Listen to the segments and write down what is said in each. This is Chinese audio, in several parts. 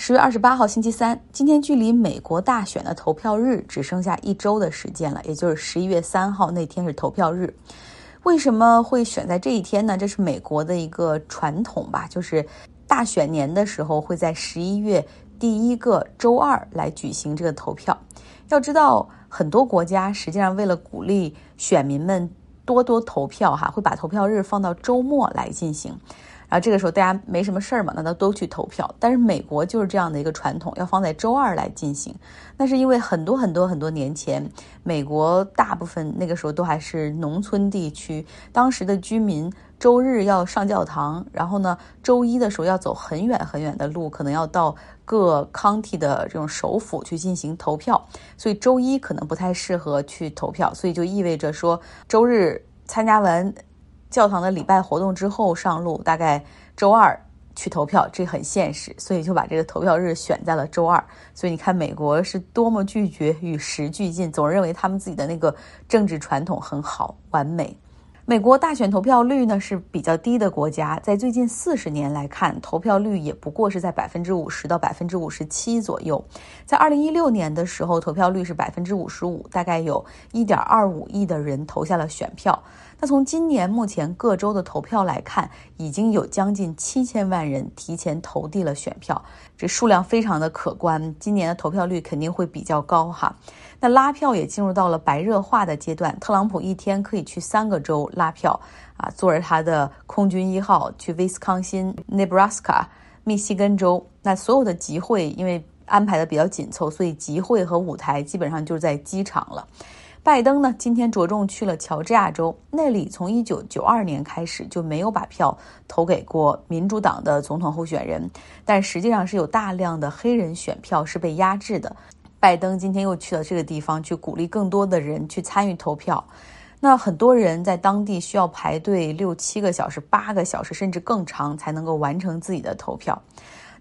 十月二十八号，星期三，今天距离美国大选的投票日只剩下一周的时间了，也就是十一月三号那天是投票日。为什么会选在这一天呢？这是美国的一个传统吧，就是大选年的时候会在十一月第一个周二来举行这个投票。要知道，很多国家实际上为了鼓励选民们多多投票，哈，会把投票日放到周末来进行。然后这个时候大家没什么事儿嘛，那都都去投票。但是美国就是这样的一个传统，要放在周二来进行。那是因为很多很多很多年前，美国大部分那个时候都还是农村地区，当时的居民周日要上教堂，然后呢，周一的时候要走很远很远的路，可能要到各 county 的这种首府去进行投票，所以周一可能不太适合去投票，所以就意味着说周日参加完。教堂的礼拜活动之后上路，大概周二去投票，这很现实，所以就把这个投票日选在了周二。所以你看，美国是多么拒绝与时俱进，总认为他们自己的那个政治传统很好、完美。美国大选投票率呢是比较低的国家，在最近四十年来看，投票率也不过是在百分之五十到百分之五十七左右。在二零一六年的时候，投票率是百分之五十五，大概有一点二五亿的人投下了选票。那从今年目前各州的投票来看，已经有将近七千万人提前投递了选票，这数量非常的可观。今年的投票率肯定会比较高哈。那拉票也进入到了白热化的阶段，特朗普一天可以去三个州拉票啊，坐着他的空军一号去威斯康辛、Nebraska、密西根州。那所有的集会因为安排的比较紧凑，所以集会和舞台基本上就是在机场了。拜登呢，今天着重去了乔治亚州，那里从一九九二年开始就没有把票投给过民主党的总统候选人，但实际上是有大量的黑人选票是被压制的。拜登今天又去了这个地方，去鼓励更多的人去参与投票。那很多人在当地需要排队六七个小时、八个小时，甚至更长，才能够完成自己的投票。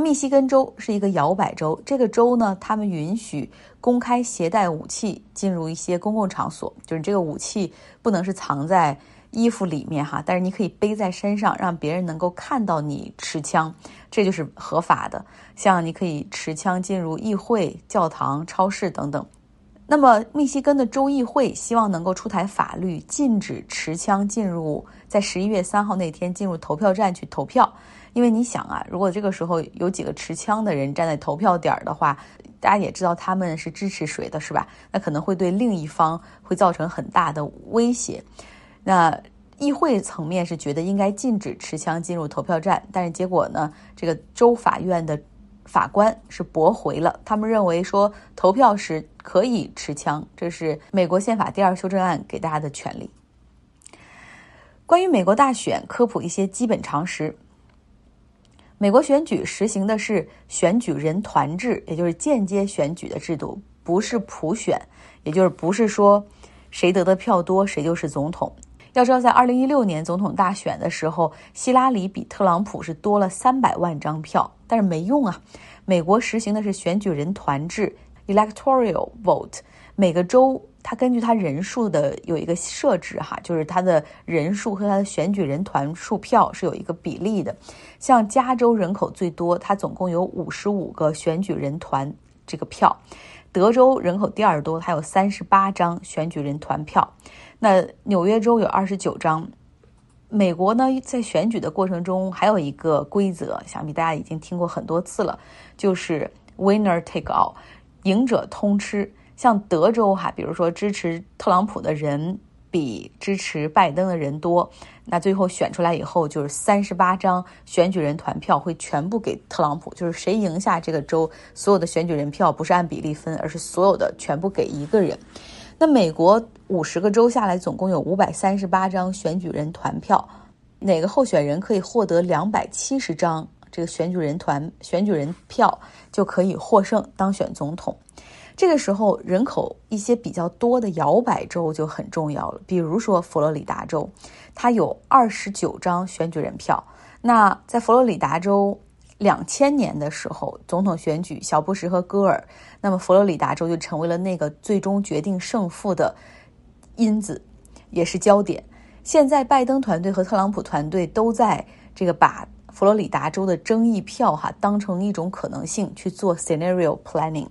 密西根州是一个摇摆州，这个州呢，他们允许公开携带武器进入一些公共场所，就是这个武器不能是藏在衣服里面哈，但是你可以背在身上，让别人能够看到你持枪，这就是合法的。像你可以持枪进入议会、教堂、超市等等。那么密西根的州议会希望能够出台法律，禁止持枪进入，在十一月三号那天进入投票站去投票。因为你想啊，如果这个时候有几个持枪的人站在投票点的话，大家也知道他们是支持谁的，是吧？那可能会对另一方会造成很大的威胁。那议会层面是觉得应该禁止持枪进入投票站，但是结果呢，这个州法院的法官是驳回了，他们认为说投票时可以持枪，这是美国宪法第二修正案给大家的权利。关于美国大选，科普一些基本常识。美国选举实行的是选举人团制，也就是间接选举的制度，不是普选，也就是不是说谁得的票多谁就是总统。要知道，在二零一六年总统大选的时候，希拉里比特朗普是多了三百万张票，但是没用啊。美国实行的是选举人团制 （electoral vote），每个州。它根据它人数的有一个设置哈，就是它的人数和它的选举人团数票是有一个比例的。像加州人口最多，它总共有五十五个选举人团这个票；德州人口第二多，它有三十八张选举人团票。那纽约州有二十九张。美国呢，在选举的过程中还有一个规则，想必大家已经听过很多次了，就是 winner take all，赢者通吃。像德州哈，比如说支持特朗普的人比支持拜登的人多，那最后选出来以后，就是三十八张选举人团票会全部给特朗普，就是谁赢下这个州，所有的选举人票不是按比例分，而是所有的全部给一个人。那美国五十个州下来，总共有五百三十八张选举人团票，哪个候选人可以获得两百七十张这个选举人团选举人票，就可以获胜当选总统。这个时候，人口一些比较多的摇摆州就很重要了。比如说佛罗里达州，它有二十九张选举人票。那在佛罗里达州两千年的时候，总统选举小布什和戈尔，那么佛罗里达州就成为了那个最终决定胜负的因子，也是焦点。现在拜登团队和特朗普团队都在这个把。佛罗里达州的争议票哈当成一种可能性去做 scenario planning。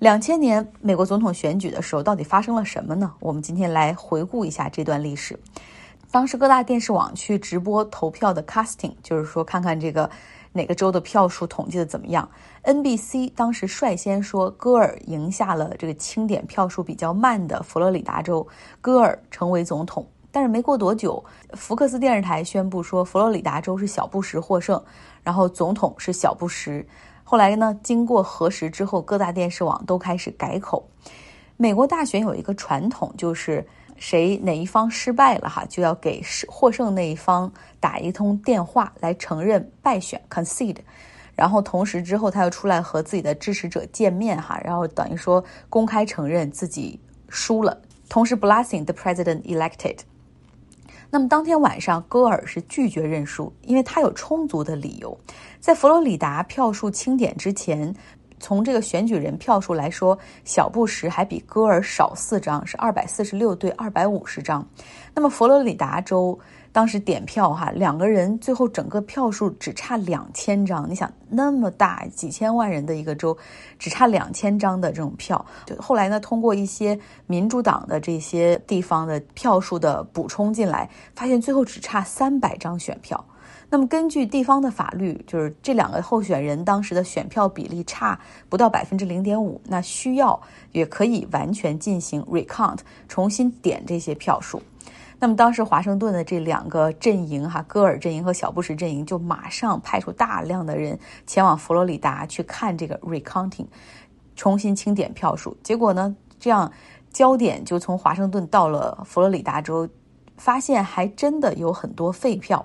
两千年美国总统选举的时候，到底发生了什么呢？我们今天来回顾一下这段历史。当时各大电视网去直播投票的 casting，就是说看看这个哪个州的票数统计的怎么样。NBC 当时率先说戈尔赢下了这个清点票数比较慢的佛罗里达州，戈尔成为总统。但是没过多久，福克斯电视台宣布说佛罗里达州是小布什获胜，然后总统是小布什。后来呢？经过核实之后，各大电视网都开始改口。美国大选有一个传统，就是谁哪一方失败了哈，就要给获胜那一方打一通电话来承认败选 （concede）。然后同时之后，他又出来和自己的支持者见面哈，然后等于说公开承认自己输了，同时 blessing the president elected。那么当天晚上，戈尔是拒绝认输，因为他有充足的理由。在佛罗里达票数清点之前，从这个选举人票数来说，小布什还比戈尔少四张，是二百四十六对二百五十张。那么佛罗里达州。当时点票哈，两个人最后整个票数只差两千张。你想那么大几千万人的一个州，只差两千张的这种票。就后来呢，通过一些民主党的这些地方的票数的补充进来，发现最后只差三百张选票。那么根据地方的法律，就是这两个候选人当时的选票比例差不到百分之零点五，那需要也可以完全进行 recount，重新点这些票数。那么当时华盛顿的这两个阵营哈，戈尔阵营和小布什阵营就马上派出大量的人前往佛罗里达去看这个 recounting，重新清点票数。结果呢，这样焦点就从华盛顿到了佛罗里达州，发现还真的有很多废票。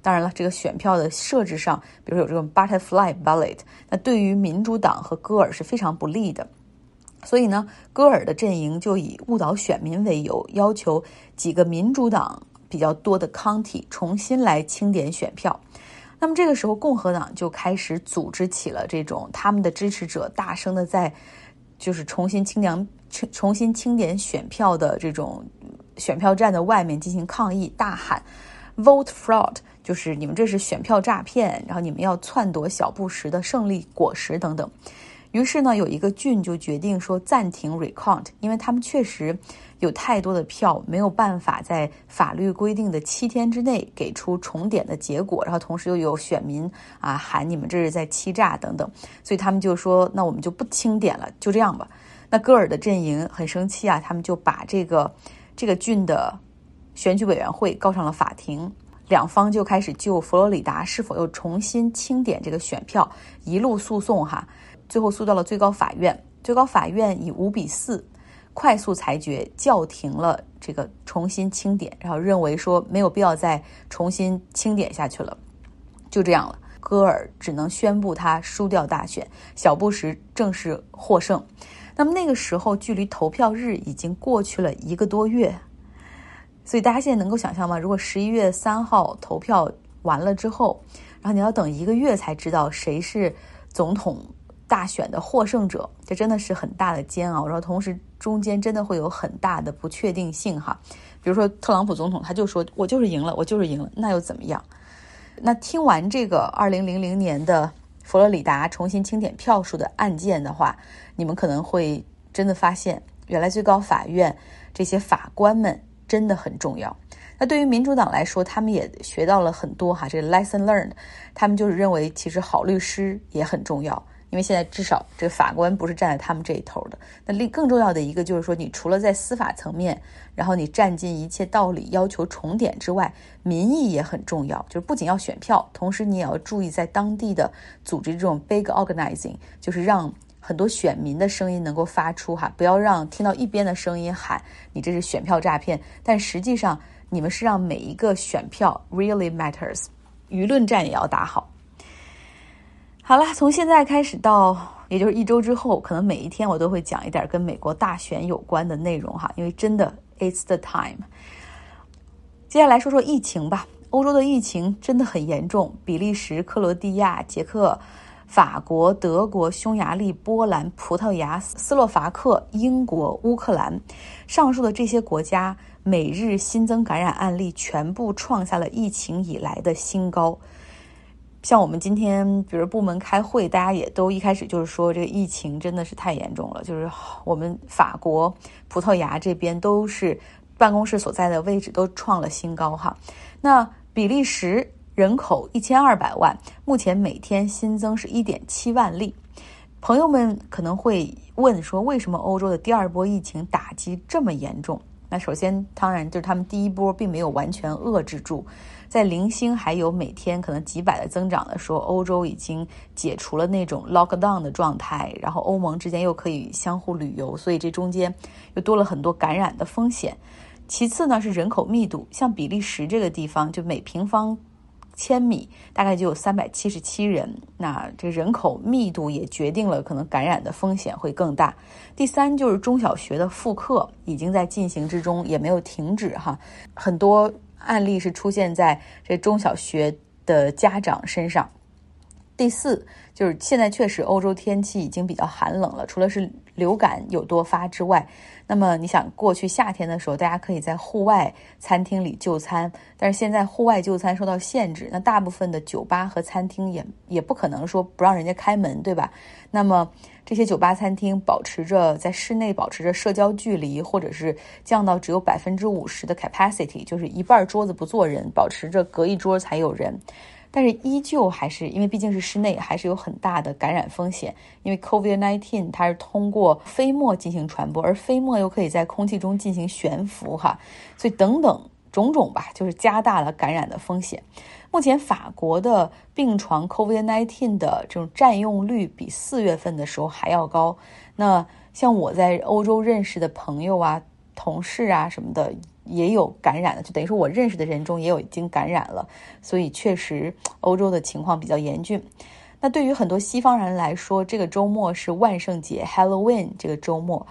当然了，这个选票的设置上，比如有这种 butterfly ballot，那对于民主党和戈尔是非常不利的。所以呢，戈尔的阵营就以误导选民为由，要求几个民主党比较多的 county 重新来清点选票。那么这个时候，共和党就开始组织起了这种他们的支持者，大声的在就是重新清点、重重新清点选票的这种选票站的外面进行抗议，大喊 “vote fraud”，就是你们这是选票诈骗，然后你们要篡夺小布什的胜利果实等等。于是呢，有一个郡就决定说暂停 recount，因为他们确实有太多的票，没有办法在法律规定的七天之内给出重点的结果。然后同时又有选民啊喊你们这是在欺诈等等，所以他们就说那我们就不清点了，就这样吧。那戈尔的阵营很生气啊，他们就把这个这个郡的选举委员会告上了法庭，两方就开始就佛罗里达是否又重新清点这个选票一路诉讼哈。最后诉到了最高法院，最高法院以五比四快速裁决叫停了这个重新清点，然后认为说没有必要再重新清点下去了，就这样了。戈尔只能宣布他输掉大选，小布什正式获胜。那么那个时候距离投票日已经过去了一个多月，所以大家现在能够想象吗？如果十一月三号投票完了之后，然后你要等一个月才知道谁是总统。大选的获胜者，这真的是很大的煎熬。然后同时中间真的会有很大的不确定性哈。比如说特朗普总统，他就说我就是赢了，我就是赢了，那又怎么样？那听完这个二零零零年的佛罗里达重新清点票数的案件的话，你们可能会真的发现，原来最高法院这些法官们真的很重要。那对于民主党来说，他们也学到了很多哈，这个 lesson learned，他们就是认为其实好律师也很重要。因为现在至少这个法官不是站在他们这一头的。那另更重要的一个就是说，你除了在司法层面，然后你占尽一切道理要求重点之外，民意也很重要。就是不仅要选票，同时你也要注意在当地的组织这种 big organizing，就是让很多选民的声音能够发出哈，不要让听到一边的声音喊你这是选票诈骗，但实际上你们是让每一个选票 really matters，舆论战也要打好。好了，从现在开始到也就是一周之后，可能每一天我都会讲一点跟美国大选有关的内容哈，因为真的 it's the time。接下来说说疫情吧，欧洲的疫情真的很严重，比利时、克罗地亚、捷克、法国、德国、匈牙利、波兰、葡萄牙、斯洛伐克、英国、乌克兰，上述的这些国家每日新增感染案例全部创下了疫情以来的新高。像我们今天，比如部门开会，大家也都一开始就是说，这个疫情真的是太严重了，就是我们法国、葡萄牙这边都是办公室所在的位置都创了新高哈。那比利时人口一千二百万，目前每天新增是一点七万例。朋友们可能会问说，为什么欧洲的第二波疫情打击这么严重？那首先，当然就是他们第一波并没有完全遏制住。在零星还有每天可能几百的增长的时候，欧洲已经解除了那种 lockdown 的状态，然后欧盟之间又可以相互旅游，所以这中间又多了很多感染的风险。其次呢是人口密度，像比利时这个地方，就每平方千米大概就有三百七十七人，那这人口密度也决定了可能感染的风险会更大。第三就是中小学的复课已经在进行之中，也没有停止哈，很多。案例是出现在这中小学的家长身上。第四，就是现在确实欧洲天气已经比较寒冷了，除了是流感有多发之外，那么你想过去夏天的时候，大家可以在户外餐厅里就餐，但是现在户外就餐受到限制，那大部分的酒吧和餐厅也也不可能说不让人家开门，对吧？那么。这些酒吧、餐厅保持着在室内保持着社交距离，或者是降到只有百分之五十的 capacity，就是一半桌子不坐人，保持着隔一桌才有人。但是依旧还是因为毕竟是室内，还是有很大的感染风险。因为 COVID-19 它是通过飞沫进行传播，而飞沫又可以在空气中进行悬浮，哈，所以等等种种吧，就是加大了感染的风险。目前法国的病床 COVID-19 的这种占用率比四月份的时候还要高。那像我在欧洲认识的朋友啊、同事啊什么的也有感染的，就等于说我认识的人中也有已经感染了。所以确实欧洲的情况比较严峻。那对于很多西方人来说，这个周末是万圣节 Halloween 这个周末。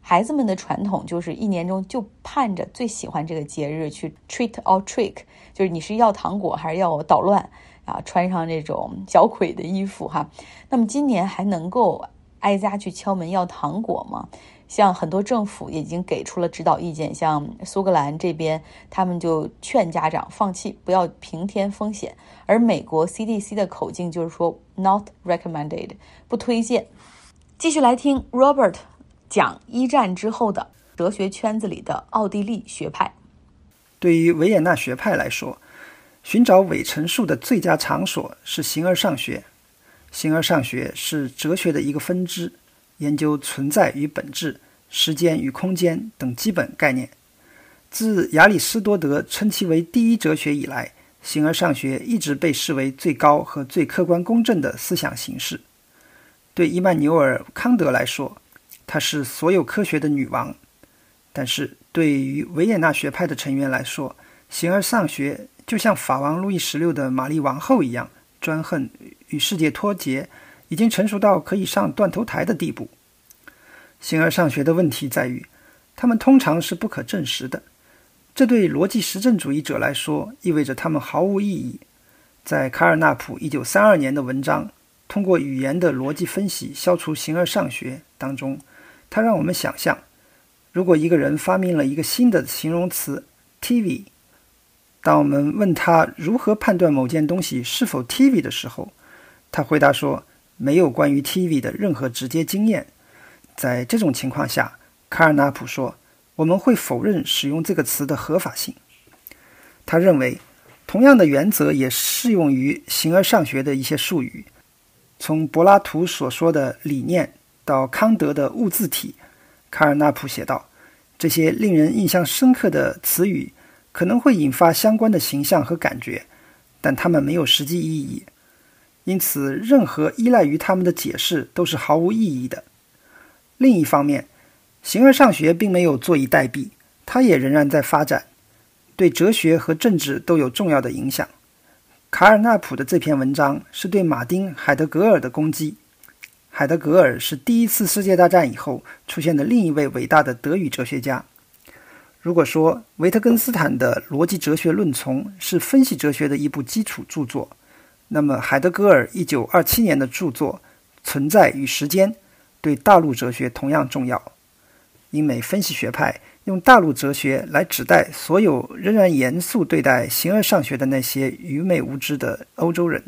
孩子们的传统就是一年中就盼着最喜欢这个节日去 treat or trick，就是你是要糖果还是要捣乱啊？穿上这种小鬼的衣服哈。那么今年还能够挨家去敲门要糖果吗？像很多政府已经给出了指导意见，像苏格兰这边他们就劝家长放弃，不要平添风险。而美国 CDC 的口径就是说 not recommended，不推荐。继续来听 Robert。讲一战之后的哲学圈子里的奥地利学派。对于维也纳学派来说，寻找伪陈述的最佳场所是形而上学。形而上学是哲学的一个分支，研究存在与本质、时间与空间等基本概念。自亚里士多德称其为第一哲学以来，形而上学一直被视为最高和最客观公正的思想形式。对伊曼纽尔·康德来说，她是所有科学的女王，但是对于维也纳学派的成员来说，形而上学就像法王路易十六的玛丽王后一样，专横与世界脱节，已经成熟到可以上断头台的地步。形而上学的问题在于，他们通常是不可证实的，这对逻辑实证主义者来说意味着他们毫无意义。在卡尔纳普一九三二年的文章《通过语言的逻辑分析消除形而上学》当中。他让我们想象，如果一个人发明了一个新的形容词 “TV”，当我们问他如何判断某件东西是否 TV 的时候，他回答说：“没有关于 TV 的任何直接经验。”在这种情况下，卡尔纳普说：“我们会否认使用这个词的合法性。”他认为，同样的原则也适用于形而上学的一些术语，从柏拉图所说的理念。到康德的物自体，卡尔纳普写道：“这些令人印象深刻的词语可能会引发相关的形象和感觉，但它们没有实际意义，因此任何依赖于他们的解释都是毫无意义的。”另一方面，形而上学并没有坐以待毙，它也仍然在发展，对哲学和政治都有重要的影响。卡尔纳普的这篇文章是对马丁·海德格尔的攻击。海德格尔是第一次世界大战以后出现的另一位伟大的德语哲学家。如果说维特根斯坦的《逻辑哲学论丛》是分析哲学的一部基础著作，那么海德格尔1927年的著作《存在与时间》对大陆哲学同样重要。英美分析学派用大陆哲学来指代所有仍然严肃对待形而上学的那些愚昧无知的欧洲人。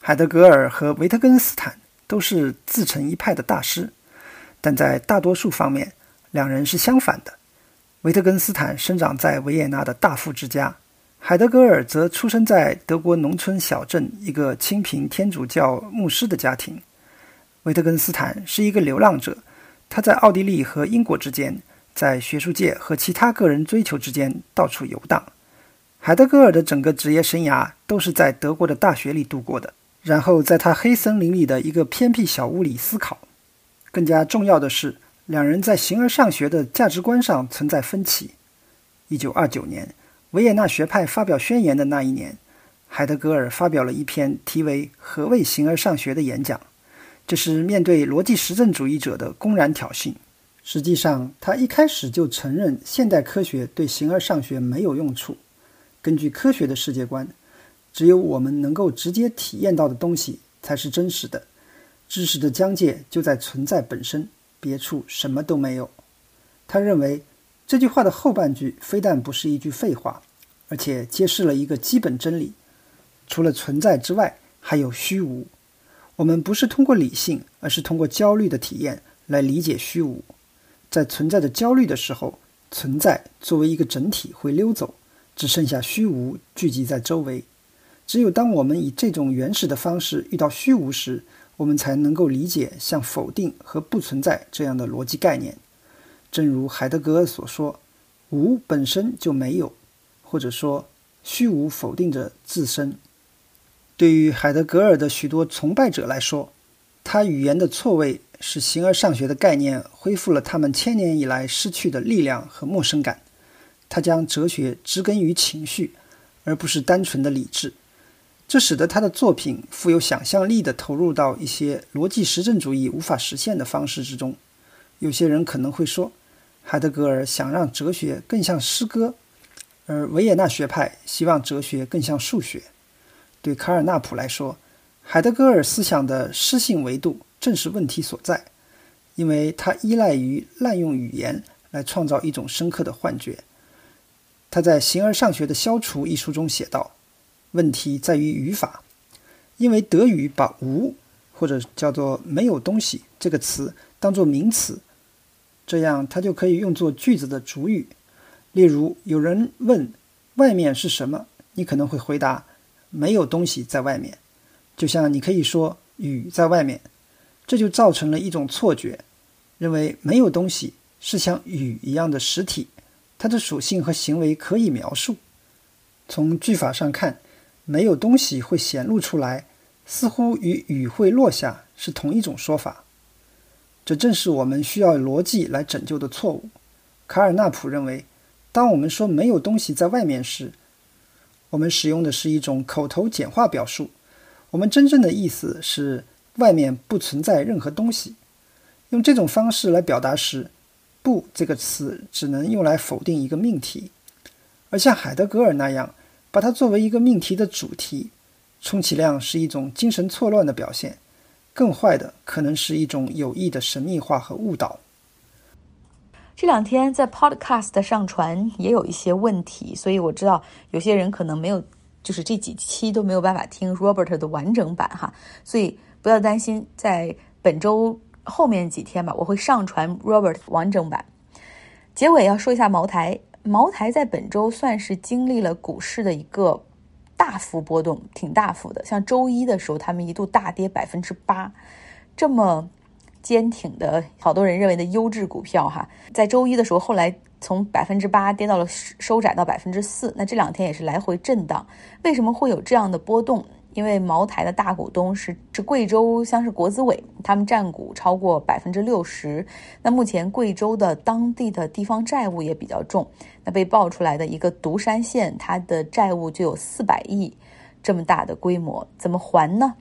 海德格尔和维特根斯坦都是自成一派的大师，但在大多数方面，两人是相反的。维特根斯坦生长在维也纳的大富之家，海德格尔则出生在德国农村小镇一个清贫天主教牧师的家庭。维特根斯坦是一个流浪者，他在奥地利和英国之间，在学术界和其他个人追求之间到处游荡。海德格尔的整个职业生涯都是在德国的大学里度过的，然后在他黑森林里的一个偏僻小屋里思考。更加重要的是。两人在形而上学的价值观上存在分歧。一九二九年，维也纳学派发表宣言的那一年，海德格尔发表了一篇题为《何谓形而上学》的演讲，这是面对逻辑实证主义者的公然挑衅。实际上，他一开始就承认现代科学对形而上学没有用处。根据科学的世界观，只有我们能够直接体验到的东西才是真实的。知识的疆界就在存在本身。别处什么都没有。他认为这句话的后半句非但不是一句废话，而且揭示了一个基本真理：除了存在之外，还有虚无。我们不是通过理性，而是通过焦虑的体验来理解虚无。在存在着焦虑的时候，存在作为一个整体会溜走，只剩下虚无聚集在周围。只有当我们以这种原始的方式遇到虚无时，我们才能够理解像否定和不存在这样的逻辑概念。正如海德格尔所说：“无本身就没有，或者说虚无否定着自身。”对于海德格尔的许多崇拜者来说，他语言的错位使形而上学的概念恢复了他们千年以来失去的力量和陌生感。他将哲学植根于情绪，而不是单纯的理智。这使得他的作品富有想象力地投入到一些逻辑实证主义无法实现的方式之中。有些人可能会说，海德格尔想让哲学更像诗歌，而维也纳学派希望哲学更像数学。对卡尔纳普来说，海德格尔思想的诗性维度正是问题所在，因为他依赖于滥用语言来创造一种深刻的幻觉。他在《形而上学的消除》一书中写道。问题在于语法，因为德语把“无”或者叫做“没有东西”这个词当作名词，这样它就可以用作句子的主语。例如，有人问“外面是什么”，你可能会回答“没有东西在外面”，就像你可以说“雨在外面”，这就造成了一种错觉，认为没有东西是像雨一样的实体，它的属性和行为可以描述。从句法上看。没有东西会显露出来，似乎与雨会落下是同一种说法。这正是我们需要逻辑来拯救的错误。卡尔纳普认为，当我们说没有东西在外面时，我们使用的是一种口头简化表述。我们真正的意思是外面不存在任何东西。用这种方式来表达时，“不”这个词只能用来否定一个命题，而像海德格尔那样。把它作为一个命题的主题，充其量是一种精神错乱的表现；更坏的可能是一种有意的神秘化和误导。这两天在 Podcast 上传也有一些问题，所以我知道有些人可能没有，就是这几期都没有办法听 Robert 的完整版哈，所以不要担心，在本周后面几天吧，我会上传 Robert 完整版。结尾要说一下茅台。茅台在本周算是经历了股市的一个大幅波动，挺大幅的。像周一的时候，他们一度大跌百分之八，这么坚挺的，好多人认为的优质股票哈，在周一的时候，后来从百分之八跌到了收窄到百分之四。那这两天也是来回震荡，为什么会有这样的波动？因为茅台的大股东是是贵州像是国资委，他们占股超过百分之六十。那目前贵州的当地的地方债务也比较重。那被爆出来的一个独山县，它的债务就有四百亿这么大的规模，怎么还呢？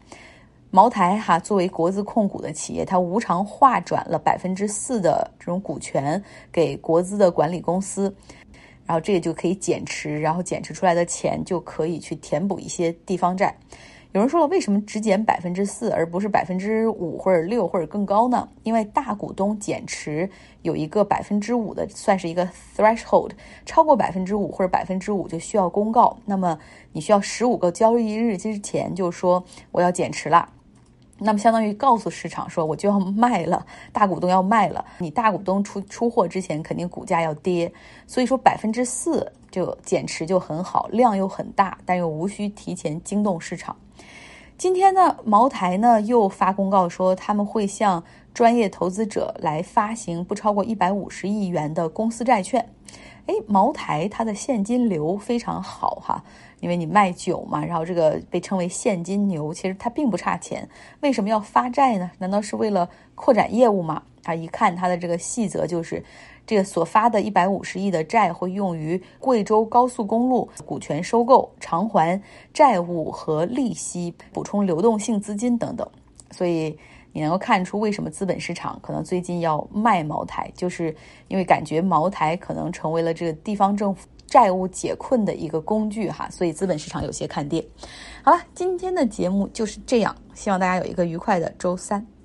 茅台哈作为国资控股的企业，它无偿划转了百分之四的这种股权给国资的管理公司。然后这个就可以减持，然后减持出来的钱就可以去填补一些地方债。有人说了，为什么只减百分之四，而不是百分之五或者六或者更高呢？因为大股东减持有一个百分之五的，算是一个 threshold，超过百分之五或者百分之五就需要公告。那么你需要十五个交易日之前就说我要减持了。那么相当于告诉市场说我就要卖了，大股东要卖了，你大股东出出货之前肯定股价要跌，所以说百分之四就减持就很好，量又很大，但又无需提前惊动市场。今天呢，茅台呢又发公告说他们会向专业投资者来发行不超过一百五十亿元的公司债券。哎，茅台它的现金流非常好哈。因为你卖酒嘛，然后这个被称为现金牛，其实它并不差钱。为什么要发债呢？难道是为了扩展业务吗？啊，一看它的这个细则，就是这个所发的一百五十亿的债会用于贵州高速公路股权收购、偿还债务和利息、补充流动性资金等等。所以你能够看出为什么资本市场可能最近要卖茅台，就是因为感觉茅台可能成为了这个地方政府。债务解困的一个工具哈，所以资本市场有些看跌。好了，今天的节目就是这样，希望大家有一个愉快的周三。